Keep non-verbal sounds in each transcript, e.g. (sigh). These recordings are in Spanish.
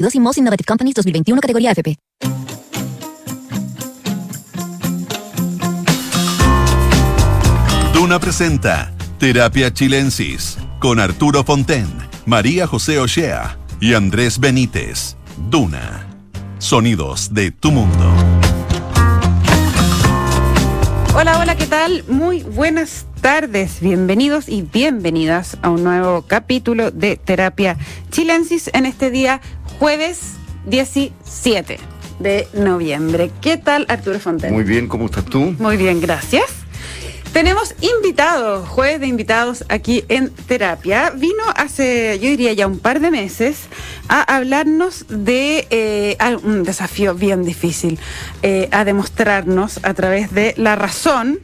Dos y Most Innovative Companies 2021 categoría FP. Duna presenta Terapia Chilensis con Arturo Fonten, María José Ochea y Andrés Benítez. Duna. Sonidos de tu mundo. Hola, hola, ¿qué tal? Muy buenas tardes, bienvenidos y bienvenidas a un nuevo capítulo de Terapia Chilensis en este día jueves 17 de noviembre. ¿Qué tal, Arturo Fonten? Muy bien, ¿cómo estás tú? Muy bien, gracias. Tenemos invitados, jueves de invitados aquí en terapia. Vino hace, yo diría ya un par de meses, a hablarnos de eh, un desafío bien difícil, eh, a demostrarnos a través de la razón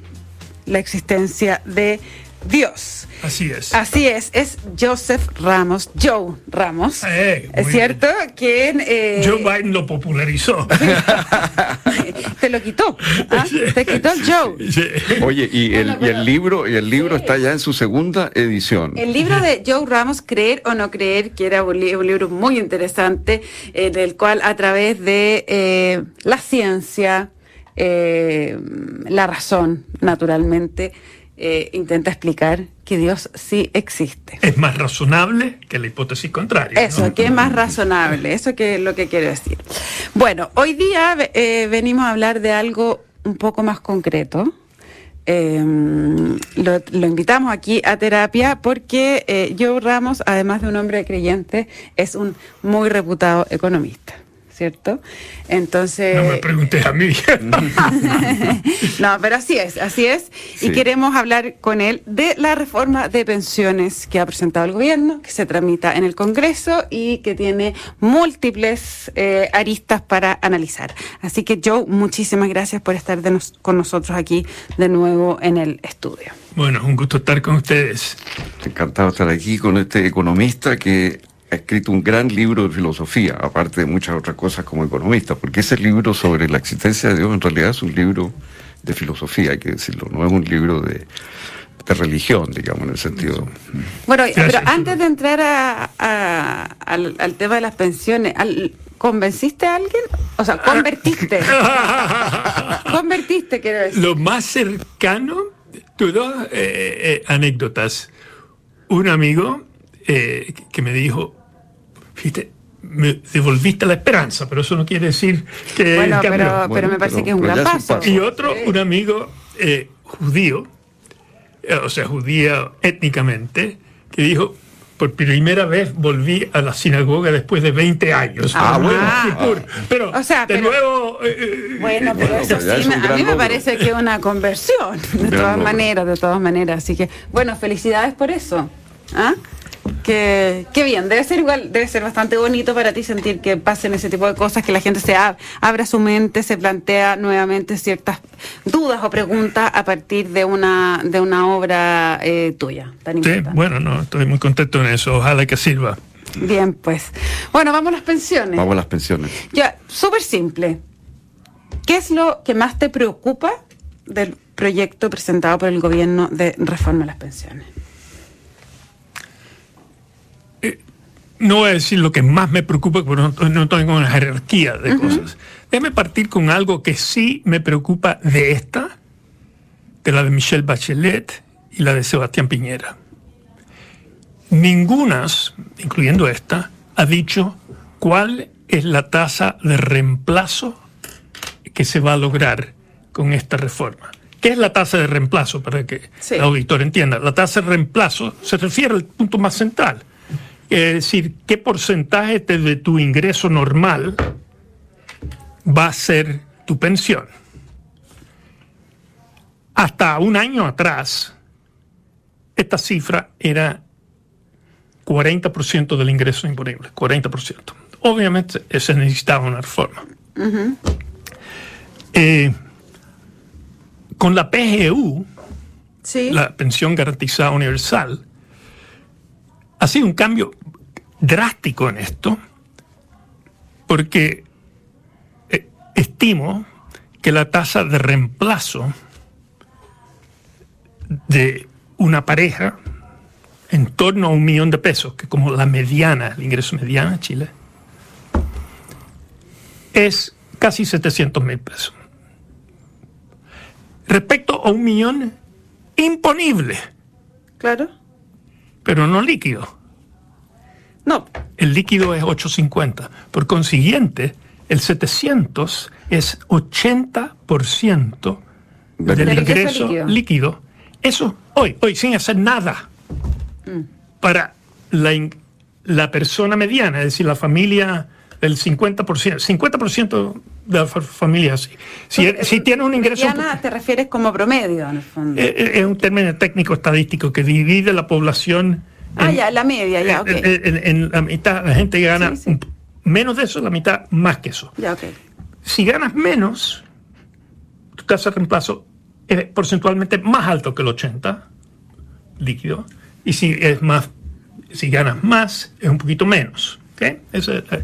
la existencia de Dios. Así es. Así es, es Joseph Ramos, Joe Ramos. Eh, ¿Es cierto? Quien... eh, Joe Biden lo popularizó. (laughs) te lo quitó. ¿ah? Te quitó el Joe. Sí. Oye, y el, y el libro, y el libro está ya en su segunda edición. El libro de Joe Ramos, Creer o no creer, que era un, li- un libro muy interesante, en el cual a través de eh, la ciencia, eh, la razón, naturalmente, eh, intenta explicar que Dios sí existe. Es más razonable que la hipótesis contraria. ¿no? Eso, que es más razonable, eso que es lo que quiero decir. Bueno, hoy día eh, venimos a hablar de algo un poco más concreto. Eh, lo, lo invitamos aquí a terapia porque eh, Joe Ramos, además de un hombre creyente, es un muy reputado economista, ¿cierto? Entonces... No me preguntes a mí. (laughs) no, pero así es, así es. Y queremos hablar con él de la reforma de pensiones que ha presentado el gobierno, que se tramita en el Congreso y que tiene múltiples eh, aristas para analizar. Así que Joe, muchísimas gracias por estar de nos- con nosotros aquí de nuevo en el estudio. bueno, un gusto estar con ustedes. Encantado de estar aquí con este economista que ha escrito un gran libro de filosofía, aparte de muchas otras cosas como economista, porque ese libro sobre la existencia de Dios en realidad es un libro de filosofía, hay que decirlo, no es un libro de, de religión, digamos, en el sentido... Bueno, Gracias, pero antes de entrar a- a- al, al tema de las pensiones, al- ¿convenciste a alguien? O sea, convertiste. (laughs) convertiste, quiero decir. Lo más cercano, tuve dos eh, eh, anécdotas. Un amigo eh, que me dijo, fíjate, me devolviste la esperanza, pero eso no quiere decir que Bueno, cambió. pero, pero Bueno, me parece pero- que es un gran paso. paso. Y otro, un amigo eh, judío, eh, o sea, judío étnicamente, que dijo, por primera vez volví a la sinagoga después de 20 años. Ah, bueno. Kippur. Pero, O sea, de pero- nuevo... eh, eh, Bueno, pero Bueno, eso sí, es a mí me logro. parece que es una conversión, de gran todas logro. maneras, de todas maneras. Así que, bueno, felicidades por eso. ¿Ah? Que, qué bien, debe ser igual, debe ser bastante bonito para ti sentir que pasen ese tipo de cosas, que la gente se ab- abra su mente, se plantea nuevamente ciertas dudas o preguntas a partir de una, de una obra eh, tuya, tan Sí, importante. bueno, no, estoy muy contento en eso. Ojalá que sirva. Bien, pues. Bueno, vamos a las pensiones. Vamos a las pensiones. Ya, súper simple. ¿Qué es lo que más te preocupa del proyecto presentado por el gobierno de reforma a las pensiones? No voy a decir lo que más me preocupa, porque no, no tengo una jerarquía de cosas. Déjame partir con algo que sí me preocupa de esta, de la de Michelle Bachelet y la de Sebastián Piñera. Ningunas, incluyendo esta, ha dicho cuál es la tasa de reemplazo que se va a lograr con esta reforma. ¿Qué es la tasa de reemplazo? Para que Sí. el auditor entienda. La tasa de reemplazo se refiere al punto más central. Es decir, ¿qué porcentaje de, tu ingreso normal va a ser tu pensión? Hasta un año atrás, esta cifra era 40% del ingreso imponible, 40%. Obviamente se necesitaba una reforma. Eh, con la PGU, Sí. la pensión garantizada universal, ha sido un cambio drástico en esto, porque eh, estimo que la tasa de reemplazo de una pareja en torno a un millón de pesos, que como la mediana, el ingreso mediano en Chile, es casi 700 mil pesos. Respecto a un millón imponible, Claro. Pero no líquido. No, El líquido es 850. Por consiguiente, el 700 es 80% del Del ingreso líquido. líquido. Eso hoy, hoy sin hacer nada para la, la persona mediana, es decir, la familia del 50%, 50% de la fa- familia. Si, si, si tiene un ingreso... te refieres como promedio, en el fondo. Eh, eh, Es un término técnico estadístico que divide la población ah, en- ya, la media, ya, ok. en, en- en la mitad, la gente gana Sí, sí. un- menos de eso, la mitad más que eso. Ya, ok. Si ganas menos, tu tasa de reemplazo es porcentualmente más alto que el 80 líquido. Y si es más, si ganas más, es un poquito menos. ¿ok? Eso es, eh,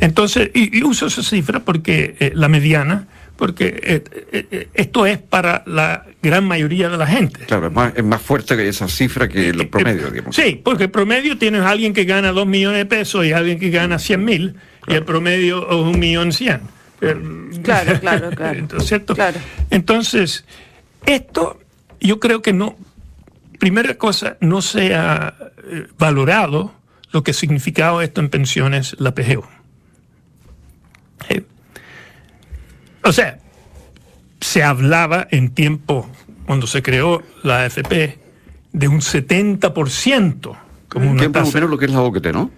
entonces, y, y uso esa cifra porque eh, la mediana, porque eh, eh, esto es para la gran mayoría de la gente. Claro, es más, es más fuerte que esa cifra que el promedio, digamos. Sí, porque el promedio tienes a alguien que gana 2 millones de pesos y alguien que gana 100 mil, y el promedio es un millón cien. (laughs) Claro, claro, claro. Entonces, ¿cierto? Claro. Entonces, esto yo creo que no, primera cosa, no se ha valorado lo que ha significado esto en pensiones, la PGU. Eh, O sea, se hablaba en tiempo, cuando se creó la AFP, de un 70% como una tasa. menos lo que es la OCT, ¿no?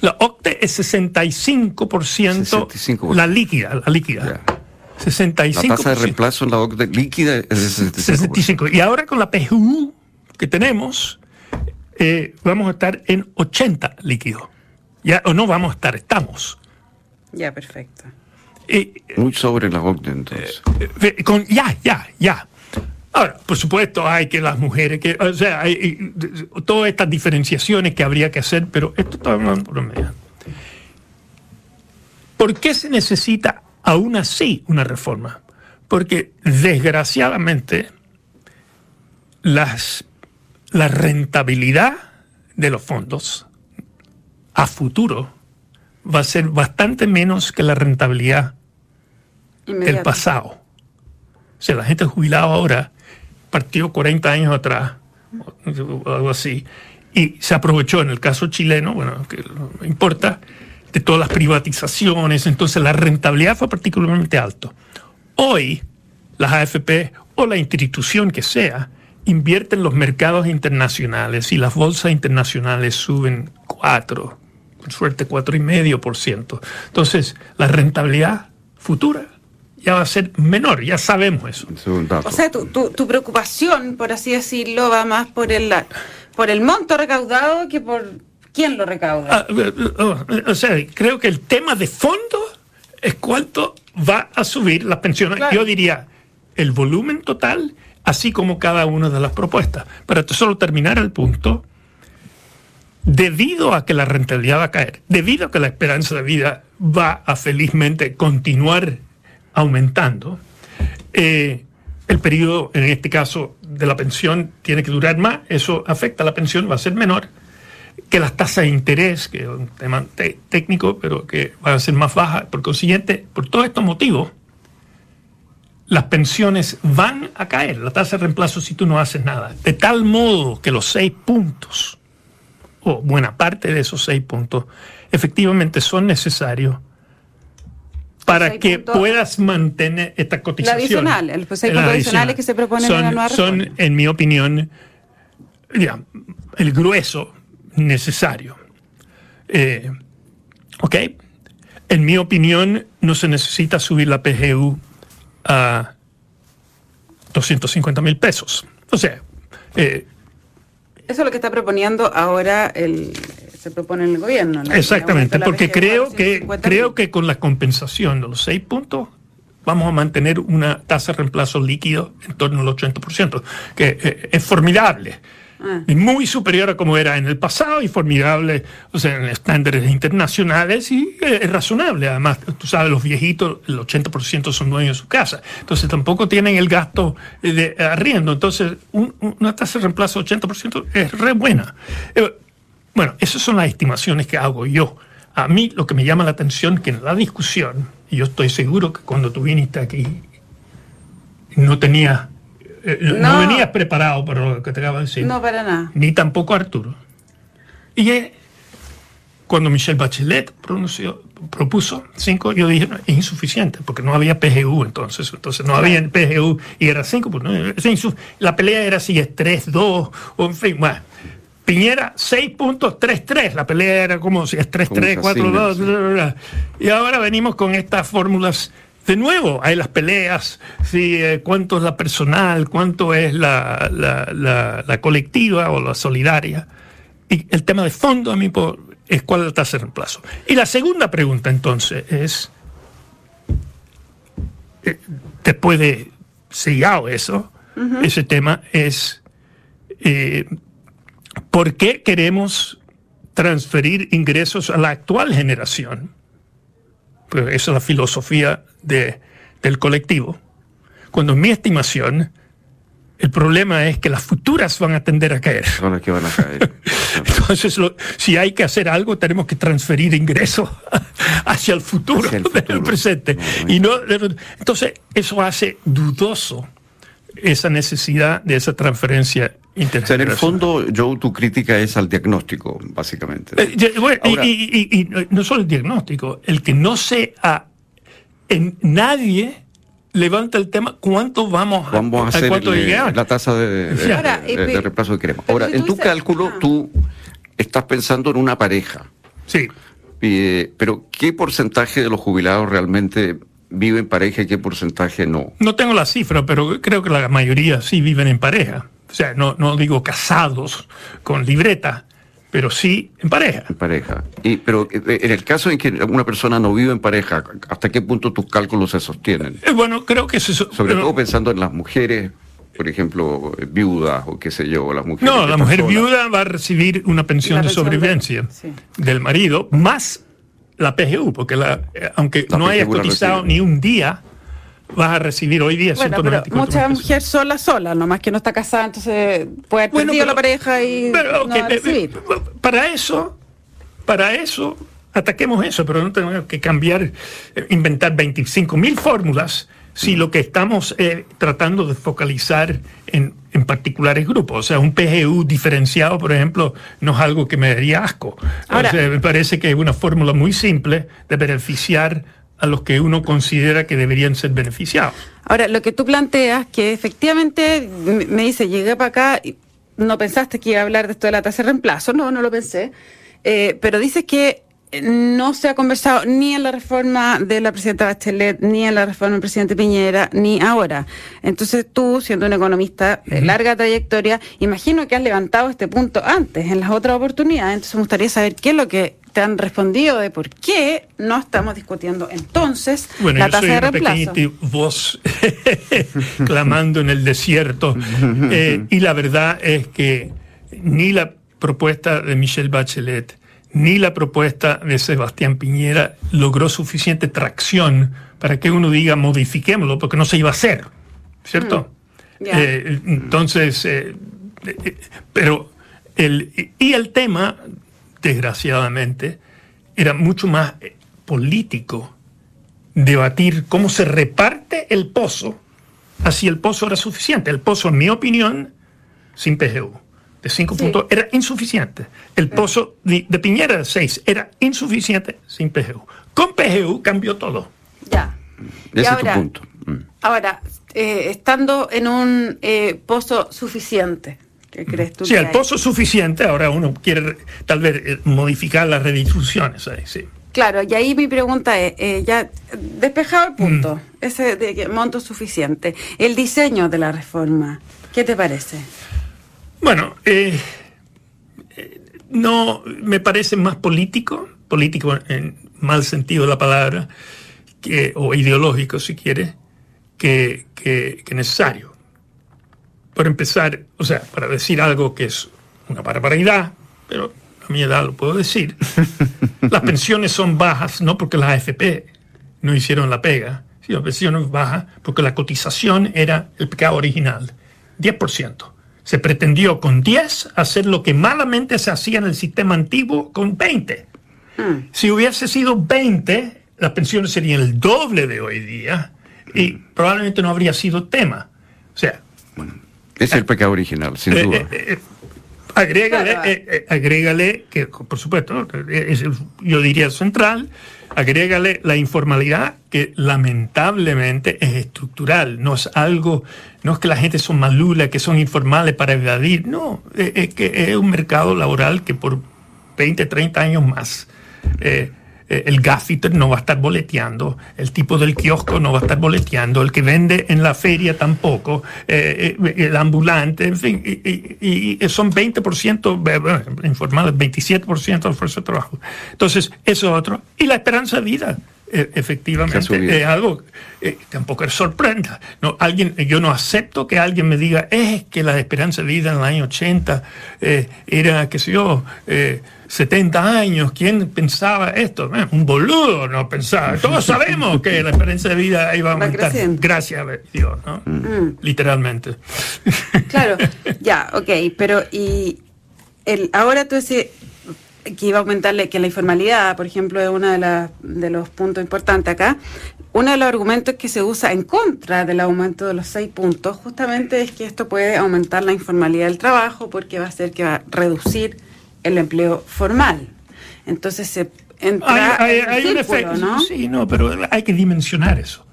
La OCTE es 65%, 65%. la líquida, la líquida. Ya. 65%. La tasa de reemplazo en la OCT líquida es de 65%. 65. Y ahora con la PGU que tenemos, eh, vamos a estar en 80 líquido. Ya, o no vamos a estar, estamos. Ya, perfecto. Eh, Muy sobre la entonces. eh, con, ya, ya, ya. Ahora, por supuesto, hay que las mujeres, que, o sea, hay eh, todas estas diferenciaciones que habría que hacer, pero esto está hablando por medio. ¿Por qué se necesita aún así una reforma? Porque desgraciadamente las, la rentabilidad de los fondos a futuro va a ser bastante menos que la rentabilidad del Inmediato. pasado. O sea, la gente jubilada ahora partió 40 años atrás, o algo así, y se aprovechó en el caso chileno, bueno, que no importa, de todas las privatizaciones, entonces la rentabilidad fue particularmente alto. Hoy, las AFP o la institución que sea, invierten en los mercados internacionales y las bolsas internacionales suben 4, con suerte 4,5%. Entonces, la rentabilidad futura ya va a ser menor, ya sabemos eso. Ese es un dato. O sea, tu, tu, tu preocupación, por así decirlo, va más por el, por el monto recaudado que por quién lo recauda. Ah, eh, eh, o sea, creo que el tema de fondo es cuánto va a subir las pensiones. Claro. Yo diría el volumen total, así como cada una de las propuestas. Para solo terminar el punto, debido a que la rentabilidad va a caer, debido a que la esperanza de vida va a felizmente continuar aumentando, eh, el periodo, en este caso, de la pensión tiene que durar más, eso afecta a la pensión, va a ser menor, que las tasas de interés, que es un tema te- técnico, pero que van a ser más bajas. Por consiguiente, por todos estos motivos, las pensiones van a caer, la tasa de reemplazo si tú no haces nada. De tal modo que los seis puntos, o buena parte de esos seis puntos, efectivamente son necesarios para seis que puedas mantener esta cotización. adicional, el- los seis La puntos adicionales que se proponen en son, la nueva Son, reforma. en mi opinión, ya, el grueso necesario. Eh, ¿Ok? En mi opinión, no se necesita subir la PGU a 250 mil pesos. O sea, eh, Eso es lo que está proponiendo ahora el se propone en el gobierno. ¿no? Exactamente, de porque creo que 150 creo que con la compensación de los seis puntos vamos a mantener una tasa de reemplazo líquido en torno al 80%, que eh, es formidable. Ah. Es muy superior a como era en el pasado y formidable, o sea, en estándares internacionales y eh, es razonable. Además, tú sabes, los viejitos, el 80% son dueños de su casa. Entonces tampoco tienen el gasto eh, de arriendo. Entonces, un- un- una tasa de reemplazo 80% es re buena. Eh, bueno, esas son las estimaciones que hago yo. A mí lo que me llama la atención que en la discusión, y yo estoy seguro que cuando tú viniste aquí no tenías, eh, no. No. venías preparado para lo que te acabo de decir. No, para nada. Ni tampoco Arturo. Y eh, cuando Michelle Bachelet pronunció- propuso cinco, yo dije, no, es insuficiente, porque no había PGU entonces. Entonces no había PGU y era cinco. Pues, no, es la pelea era si es 3-2, o en fin, bueno. Piñera 6.33, la pelea era como si es 3-3, Como 4-2, Casillas, sí. bla, bla, bla. y ahora venimos con estas fórmulas de nuevo. Hay las peleas, si, eh, cuánto es la personal, cuánto es la, la- la- la colectiva o la solidaria. Y el tema de fondo a mí por- es cuál es la tasa de reemplazo. Y la segunda pregunta entonces es, eh, después de sellado eso, ese tema es, eh, ¿por qué queremos transferir ingresos a la actual generación? Pues esa es la filosofía de- del colectivo. Cuando en mi estimación, el problema es que las futuras van a tender a caer. Son las que van a caer. (laughs) Entonces, lo- si hay que hacer algo, tenemos que transferir ingresos (laughs) hacia el futuro, Hacia el del presente. No, y no, entonces, eso hace dudoso esa necesidad de esa transferencia O sea, en el fondo, Joe, tu crítica es al diagnóstico, básicamente. Eh, bueno, y- Ahora- y, y- y no solo el diagnóstico, el que no sea en nadie levanta el tema cuánto vamos a, Vamos a hacer cuánto el- llegar. la tasa de, de- (laughs) Ahora, de- eh, de reemplazo queremos. pero Ahora, si en tu dices- cálculo, ah. tú estás pensando en una pareja. Sí. Eh, pero, ¿qué porcentaje de los jubilados realmente vive en pareja y qué porcentaje no? No tengo la cifra, pero creo que la mayoría sí viven en pareja. O sea, no, no digo casados con libreta, pero sí en pareja. En pareja. Y, pero eh, en el caso en que una persona no vive en pareja, ¿hasta qué punto tus cálculos se sostienen? Eh, Bueno, creo que eso... Sobre pero- todo pensando en las mujeres, por ejemplo, viudas o qué sé yo, las mujeres. No, la mujer viuda va a recibir una pensión de sobrevivencia sí. del marido, más la PGU, porque la, eh, aunque La no PGU la cotizado recibe. ni un día, vas a recibir hoy día Bueno, pero 194 mucha mil pesos. mujer sola, sola, nomás que no está casada, entonces puede haber Bueno, pero- la pareja y pero, no va a eh, recibir. para eso, para eso, ataquemos eso, pero no tenemos que cambiar, eh, inventar 25 mil fórmulas si lo que estamos eh, tratando de focalizar en, en particulares grupos. O sea, un PGU diferenciado, por ejemplo, no es algo que me daría asco. Ahora- o sea, me parece que es una fórmula muy simple de beneficiar a los que uno considera que deberían ser beneficiados. Ahora, lo que tú planteas, que efectivamente me dice, llegué para acá y no pensaste que iba a hablar de esto de la tasa de reemplazo, no, no lo pensé, Eh, pero dices que no se ha conversado ni en la reforma de la presidenta Bachelet, ni en la reforma del presidente Piñera, ni ahora. Entonces tú, siendo un economista de larga trayectoria, imagino que has levantado este punto antes, en las otras oportunidades. Entonces me gustaría saber qué es lo que te han respondido de por qué no estamos discutiendo entonces Bueno, la yo tasa soy de una reemplazo. pequeñita voz (laughs) clamando en el desierto. (laughs) Eh, y la verdad es que ni la propuesta de Michelle Bachelet ni la propuesta de Sebastián Piñera logró suficiente tracción para que uno diga modifiquémoslo, porque no se iba a hacer. ¿Cierto? Mm. Eh, entonces, eh, eh, pero el, y el tema, desgraciadamente, era mucho más eh, político debatir cómo se reparte el pozo, así el pozo era suficiente. El pozo, en mi opinión, sin PGU, de 5 Sí. puntos, era insuficiente. El pozo de, de Piñera de 6 era insuficiente sin PGU. Con PGU cambió todo. Ya. Y Ese es ahora- tu punto. Mm. Ahora, eh, estando en un eh, pozo suficiente, ¿qué crees tú? Sí, el hay? pozo suficiente, ahora uno quiere tal vez eh, modificar las redistribuciones. ahí, sí. Claro, y ahí mi pregunta es, eh, ya despejado el punto, Mm. ese de monto suficiente, el diseño de la reforma, ¿qué te parece? Bueno, eh, eh, no me parece más político, político en mal sentido de la palabra, que, o ideológico si quiere, que, que- que necesario. Por empezar, o sea, para decir algo que es una barbaridad, pero a mi edad lo puedo decir, (laughs) las pensiones son bajas no porque las AFP no hicieron la pega, sino las pensiones bajas porque la cotización era el pecado original, 10%. Se pretendió con 10 hacer lo que malamente se hacía en el sistema antiguo con 20. Mm. Si hubiese sido 20, las pensiones serían el doble de hoy día y probablemente no habría sido tema. O sea, Ese es el pecado original, sin eh, duda. eh, eh, agrégale, eh, eh, que por supuesto es el- yo diría central, agrégale la informalidad que lamentablemente es estructural, no es algo, no es que la gente son malula, que son informales para evadir, no, es que es un mercado laboral que por 20, 30 años más eh, el gaffiter no va a estar boleteando, el tipo del kiosco no va a estar boleteando, el que vende en la feria tampoco, eh, eh, el ambulante, en fin, y, y- y son 20%, eh, bueno, informales, 27% de fuerza de trabajo. Entonces, eso es otro. Y la esperanza de vida. eh, ha Efectivamente, es algo eh, tampoco es sorprenda. No, alguien, yo no acepto que alguien me diga, es que la esperanza de vida en el año 80 eh, era, qué sé yo, eh, 70 años. ¿Quién pensaba esto? Eh, un boludo no pensaba. Todos sabemos que la esperanza de vida iba a aumentar. Gracias a Dios, ¿no? Literalmente. Claro, (laughs) ya, ok, pero y el, ahora tú decís que iba a aumentarle, que la informalidad, por ejemplo, es uno de, las- de los puntos importantes acá. Uno de los argumentos que se usa en contra del aumento de los seis puntos justamente es que esto puede aumentar la informalidad del trabajo porque va a hacer que va a reducir el empleo formal. Entonces se entra Hay, en un efecto, ¿no? sí, no, pero hay que dimensionar eso.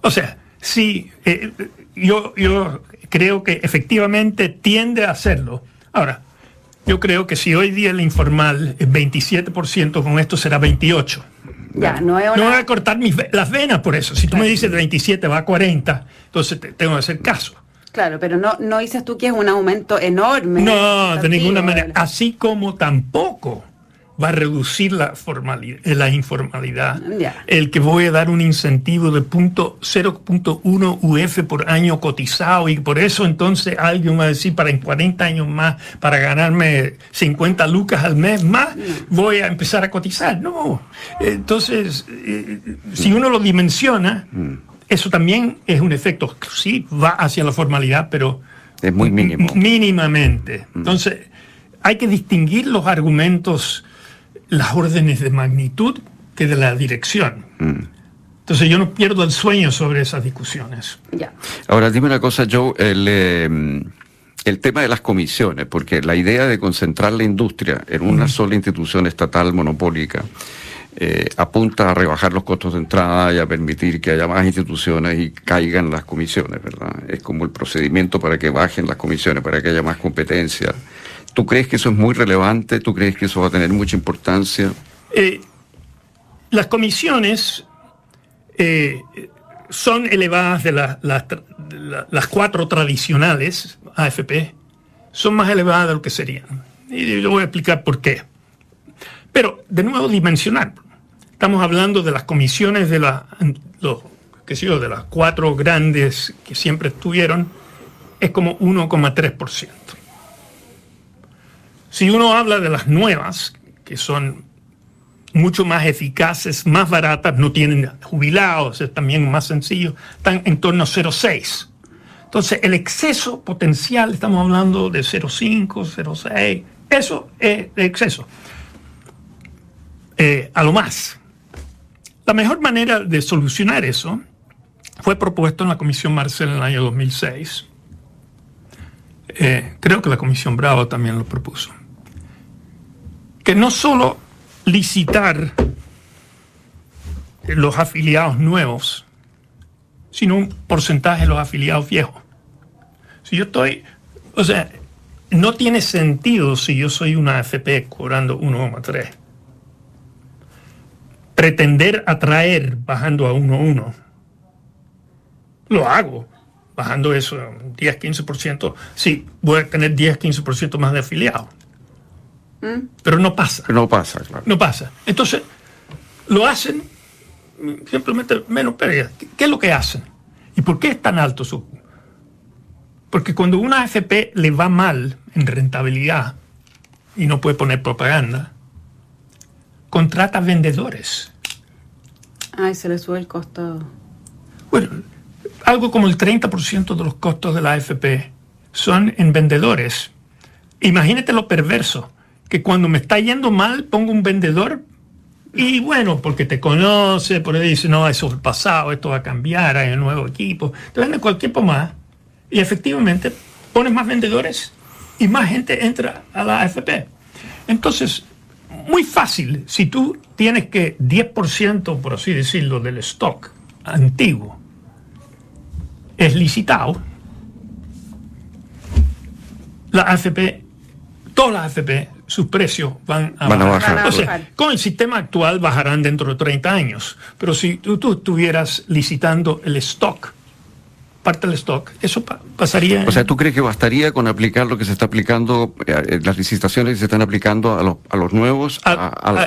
O sea, sí, eh, yo, yo creo que efectivamente tiende a hacerlo. Ahora, yo creo que si hoy día el informal es 27%, con esto será 28%. Ya, no es No voy a cortar mis las venas por eso. Si tú me dices de 27 va a 40, entonces te- tengo que hacer caso. Claro, pero no, no dices tú que es un aumento enorme. No, de ninguna manera. Así como tampoco va a reducir la, formalidad, la informalidad. El que voy a dar un incentivo de punto 0.1 UF por año cotizado y por eso entonces alguien va a decir para en 40 años más, para ganarme 50 lucas al mes más, voy a empezar a cotizar. No. Entonces, eh, si uno lo dimensiona, eso también es un efecto. Sí, va hacia la formalidad, pero Es muy mínimo. Mínimamente. Entonces, hay que distinguir los argumentos, las órdenes de magnitud que de la dirección. Entonces, yo no pierdo el sueño sobre esas discusiones. Ya. Ahora, dime una cosa, Joe, el, eh, el tema de las comisiones, porque la idea de concentrar la industria en una sola institución estatal monopólica eh, apunta a rebajar los costos de entrada y a permitir que haya más instituciones y caigan las comisiones, ¿verdad? Es como el procedimiento para que bajen las comisiones, para que haya más competencia. ¿Tú crees que eso es muy relevante? ¿Tú crees que eso va a tener mucha importancia? Eh, las comisiones eh, son elevadas de las cuatro tradicionales AFP, son más elevadas de lo que serían. Y yo voy a explicar por qué. Pero, de nuevo, dimensionar. Estamos hablando de las comisiones de, la, los, qué sé de las cuatro grandes que siempre estuvieron, es como 1,3%. Si uno habla de las nuevas, que son mucho más eficaces, más baratas, no tienen jubilados, es también más sencillo, están en torno a 0,6. Entonces, el exceso potencial, estamos hablando de 0,5, 0,6, eso es exceso. Eh, a lo más. La mejor manera de solucionar eso fue propuesto en la Comisión Marcel en el año 2006. Eh, creo que la Comisión Bravo también lo propuso. Que no solo licitar los afiliados nuevos, sino un porcentaje de los afiliados viejos. Si yo estoy, o sea, no tiene sentido si yo soy una AFP cobrando 1,3. Pretender atraer bajando a 1,1. Lo hago, bajando eso 10, 15%. Sí, voy a tener 10, 15% más de afiliados. Pero no pasa. No pasa, claro. No pasa. Entonces, lo hacen mm, simplemente menos pérdida. ¿Qué, qué es lo que hacen? ¿Y por qué es tan alto su? Porque cuando una AFP le va mal en rentabilidad y no puede poner propaganda, contrata vendedores. Ay, se le sube el costo. Bueno, algo como el 30% de los costos de la AFP son en vendedores. Imagínate lo perverso, que cuando me está yendo mal pongo un vendedor y bueno, porque te conoce, por ahí dice, no, eso es el pasado, esto va a cambiar, hay un nuevo equipo. Te vende cualquier pomada y efectivamente pones más vendedores y más gente entra a la AFP. Entonces, muy fácil, si tú tienes que 10%, por así decirlo, del stock antiguo es licitado, la AFP, todas las AFP, sus precios van a, Van a bajar. bajar. O sea, con el sistema actual bajarán dentro de 30 años, pero si tú, tú estuvieras licitando el stock, parte del stock, eso pa- pasaría... O sea, ¿tú crees que bastaría con aplicar lo que se está aplicando, eh, las licitaciones que se están aplicando a los, a los nuevos? a-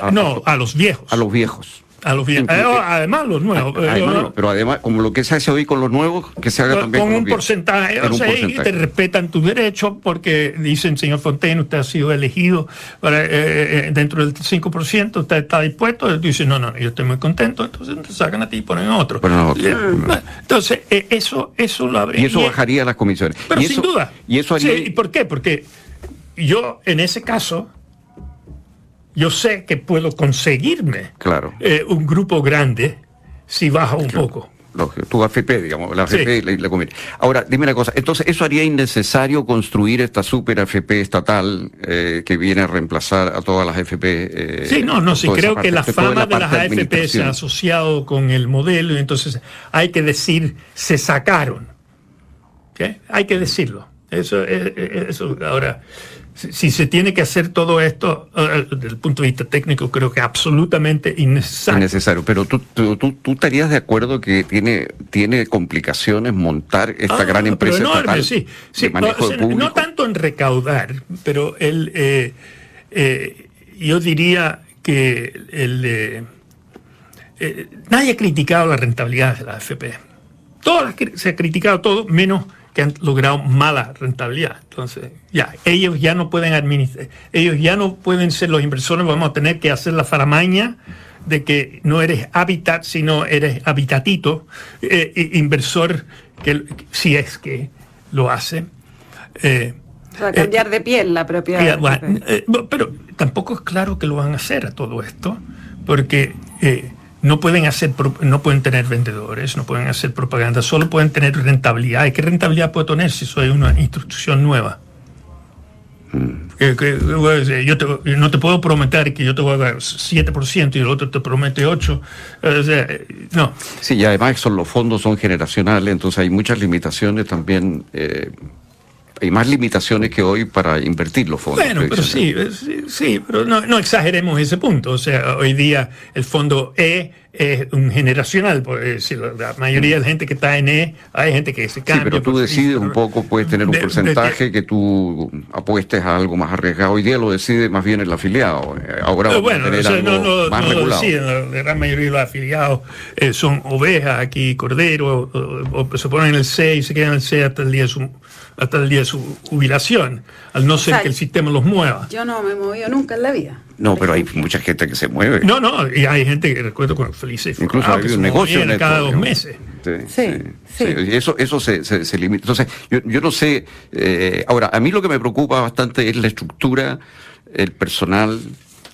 a- no, a los viejos. a los viejos. A los viejos. Incluye- Eh, además, los nuevos. eh, Además, no- no, pero además, como lo que se hace hoy con los nuevos, que se haga con, también con un porcentaje, En o un sea, y porcentaje. te respetan tus derechos porque dicen, señor Fontaine, usted ha sido elegido para, eh, eh, dentro del 5%, usted está dispuesto, y tú dices, no, no, yo estoy muy contento, entonces te sacan a ti y ponen otro. Eh, Entonces, eh, eso, eso lo habría. Y eso y- bajaría las comisiones. Pero y sin eso, duda. Y eso haría... Sí, ¿Y por qué? Porque yo, en ese caso, yo sé que puedo conseguirme Claro. eh, un grupo grande si baja un poco. Lo que- tu AFP, digamos, la AFP Sí. le, le conviene. Ahora, dime una cosa, entonces, ¿eso haría innecesario construir esta super AFP estatal eh, que viene a reemplazar a todas las AFP? eh, Sí, no, no, sí, creo que la fama de las AFP se ha asociado con el modelo entonces hay que decir, se sacaron. Hay que decirlo. Eso, eso ahora, si, si se tiene que hacer todo esto, eh, desde el punto de vista técnico, creo que absolutamente innecesario. Innecesario, pero tú, tú, tú, tú estarías de acuerdo que tiene, tiene complicaciones montar esta Ah, gran empresa enorme, estatal sí, sí, de manejo no, o de sea, público. no tanto en recaudar, pero el, eh, eh, yo diría que el, eh, eh, nadie ha criticado la rentabilidad de la AFP. Todo, se ha criticado todo, menos que han logrado mala rentabilidad. Entonces, ya, ellos ya no pueden administrar, ellos ya no pueden ser los inversores, vamos a tener que hacer la faramaña de que no eres hábitat, sino eres habitatito, eh, inversor, que si es que lo hace. Eh, O sea, cambiar de piel la propiedad. eh, bueno, pero tampoco es claro que lo van a hacer a todo esto, porque eh, no pueden hacer, no pueden tener vendedores, no pueden hacer propaganda, solo pueden tener rentabilidad. ¿Y qué rentabilidad puedo tener si soy una institución nueva? Que- que- decir, yo, te- yo no te puedo prometer que yo te voy a dar 7% y el otro te promete 8%. O sea, eh, no. Sí, y además son, los fondos son generacionales, entonces hay muchas limitaciones también. eh, hay más limitaciones que hoy para invertir los fondos. Bueno, pero sí, eh, sí, sí, pero no, no exageremos ese punto. O sea, hoy día el fondo E es un generacional, por decirlo. La mayoría de la gente que está en E, hay gente que se Sí, cambia. pero tú decides un poco, puedes tener un De- de porcentaje que tú apuestes a algo más arriesgado. Hoy día lo decide más bien el afiliado. Eh, Ahora bueno, a tener o sea, algo no, no, más no lo regulado. deciden, la, la gran mayoría de los afiliados eh, son ovejas aquí, corderos, o, o se ponen en el C y se quedan en el C hasta el día de su, hasta el día de su jubilación, al no ser sea, que el sistema los mueva. Yo no me he movido nunca en la vida. No, pero hay mucha gente que se mueve. No, no, y hay gente que recuerdo con Felices Incluso Forrado, hay un negocio neto, cada dos meses. Sí, Sí, sí. Y eso, eso se, se, se limita. Entonces, yo, yo no sé. eh, ahora, a mí lo que me preocupa bastante es la estructura, el personal,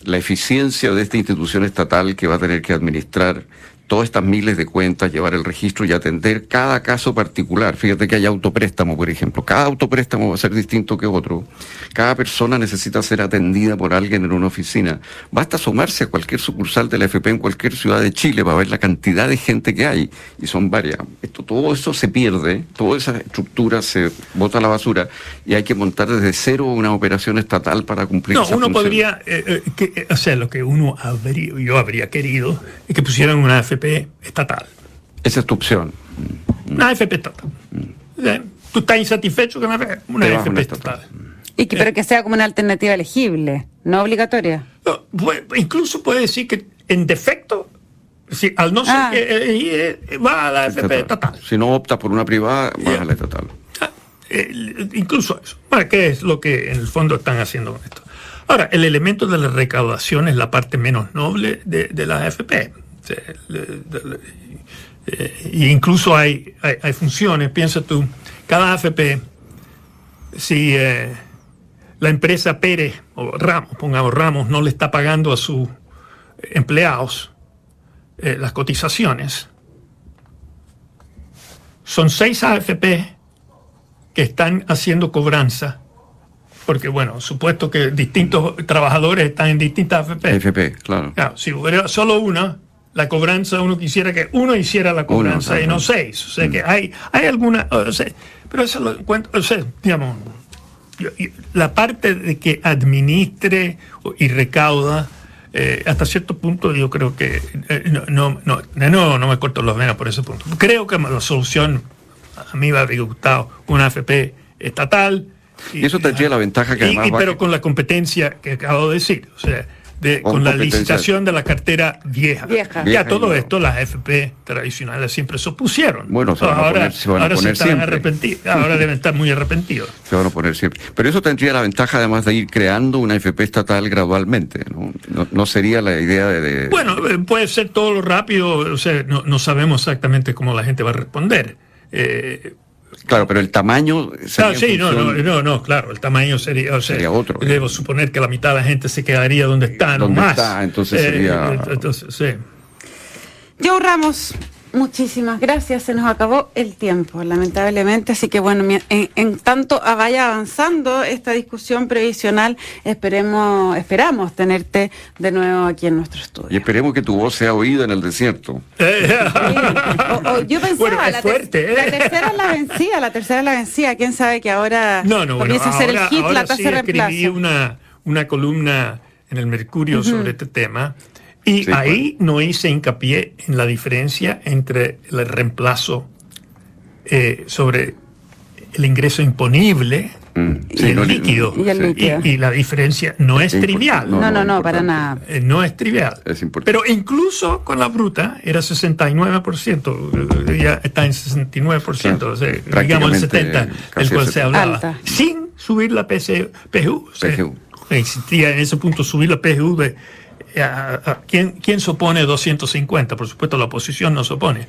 la eficiencia de esta institución estatal que va a tener que administrar todas estas miles de cuentas, llevar el registro y atender cada caso particular. Fíjate que hay autopréstamo, por ejemplo. Cada autopréstamo va a ser distinto que otro. Cada persona necesita ser atendida por alguien en una oficina. Basta asomarse a cualquier sucursal de la FP en cualquier ciudad de Chile para ver la cantidad de gente que hay. Y son varias. Esto, todo eso se pierde, toda esa estructura se bota a la basura y hay que montar desde cero una operación estatal para cumplir No, esa uno función. podría, eh, eh, que, eh, o sea, lo que uno habría, yo habría querido es que pusieran una AFP estatal. Esa es tu opción. Una AFP estatal. O sea, Tú estás insatisfecho con una, una AFP una estatal. estatal. Y que, pero que sea como una alternativa elegible, no obligatoria. No, puede- incluso puede decir que en defecto, si, al no ser Ah. que eh, eh, va a la AFP estatal. Si no optas por una privada, vas Ya. a la estatal. Ah, eh, incluso eso. Bueno, ¿qué es lo que en el fondo están haciendo con esto? Ahora, el elemento de la recaudación es la parte menos noble de, de la AFP. Le- eh, incluso hay, hay, hay funciones, piensa tú, cada AFP, si eh, la empresa Pérez o Ramos, pongamos Ramos, no le está pagando a sus empleados eh, las cotizaciones, son seis AFP que están haciendo cobranza, porque bueno, supuesto que distintos trabajadores están en distintas AFP. AFP, claro. Claro, si hubiera solo una, la cobranza, uno quisiera que uno hiciera la cobranza y no seis. O sea que hay, hay alguna. O sea, pero eso lo encuentro. O sea, digamos, la parte de que administre y recauda. eh, hasta cierto punto yo creo que eh, no, no, no, de nuevo no me corto los venas por ese punto. Creo que la solución a mí me habría gustado una AFP estatal. Y eso tendría la ventaja que y- además y pero que- con la competencia que acabo de decir, o sea, de- Con con la licitación de la cartera vieja. Vieja. Ya todo esto las FP tradicionales siempre se opusieron. Bueno, se van a ahora, poner- se van a ahora poner están siempre. arrepentidos, ahora deben estar muy arrepentidos. (laughs) se van a poner siempre. Pero eso tendría la ventaja además de ir creando una FP estatal gradualmente. No, no, no sería la idea de... de- Bueno, eh, puede ser todo lo rápido, o sea, no, no sabemos exactamente cómo la gente va a responder. Eh, claro, pero el tamaño... sería Claro, sí, no, no, no, no, claro, el tamaño sería, o sea, Sería otro, ¿eh? Debo suponer que la mitad de la gente se quedaría donde está, no Donde más. está, entonces sería- eh, entonces, sí. Joe Ramos, muchísimas gracias. Se nos acabó el tiempo, lamentablemente. Así que bueno, mi- en, en tanto vaya avanzando esta discusión previsional, esperemos, esperamos tenerte de nuevo aquí en nuestro Y estudio. esperemos que tu voz sea oída en el desierto. (laughs) Eh, O- o yo pensaba, Bueno, es la, ter- fuerte, ¿eh? la tercera es la vencida, la tercera es la vencida. ¿Quién sabe que ahora No, no, bueno, comienza a ser ahora, el hit, ahora la tasa sí de escribí una, una columna en el Mercurio sobre este tema y Sí, ahí no hice hincapié en la diferencia entre el reemplazo eh, sobre el ingreso imponible Mm, y sí, el no- líquido. Y el líquido. Y, y la diferencia no es Es trivial. No, no, no, importante. para nada. Eh, no es trivial. Es importante. Pero incluso con la bruta era 69%, eh, ya está en 69%, o sea, digamos el Prácticamente 70% del cual se 70%. hablaba, Alta. sin subir la PC, PGU. o sea, PGU. Existía en ese punto subir la PGU de... a- a- ¿quién, ¿Quién se opone 250? Por supuesto la oposición no se opone.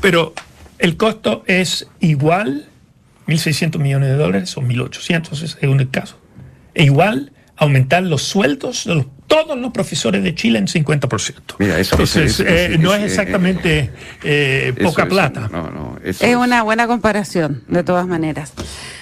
Pero el costo es igual, 1.600 millones de dólares o 1.800 según el caso. E igual aumentar los sueldos de los- todos los profesores de Chile en 50%. Mira, eso- Entonces, eso- eh, no es exactamente eh, poca plata. No, no, eso Es una buena comparación, de todas maneras.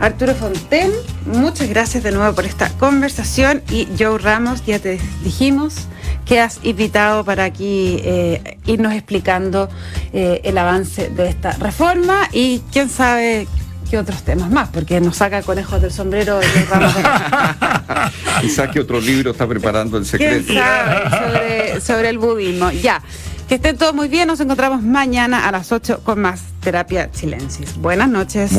Arturo Fonten, muchas gracias de nuevo por esta conversación y Joe Ramos, ya te dijimos que has invitado para aquí eh, irnos explicando eh, el avance de esta reforma y quién sabe qué otros temas más, porque nos saca conejos del sombrero Joe Ramos. (laughs) Quizá que otro libro está preparando ¿Quién secreto. sabe sobre, sobre el budismo? Ya. Que estén todos muy bien. Nos encontramos mañana a las 8 con más terapia chilensis. Buenas noches.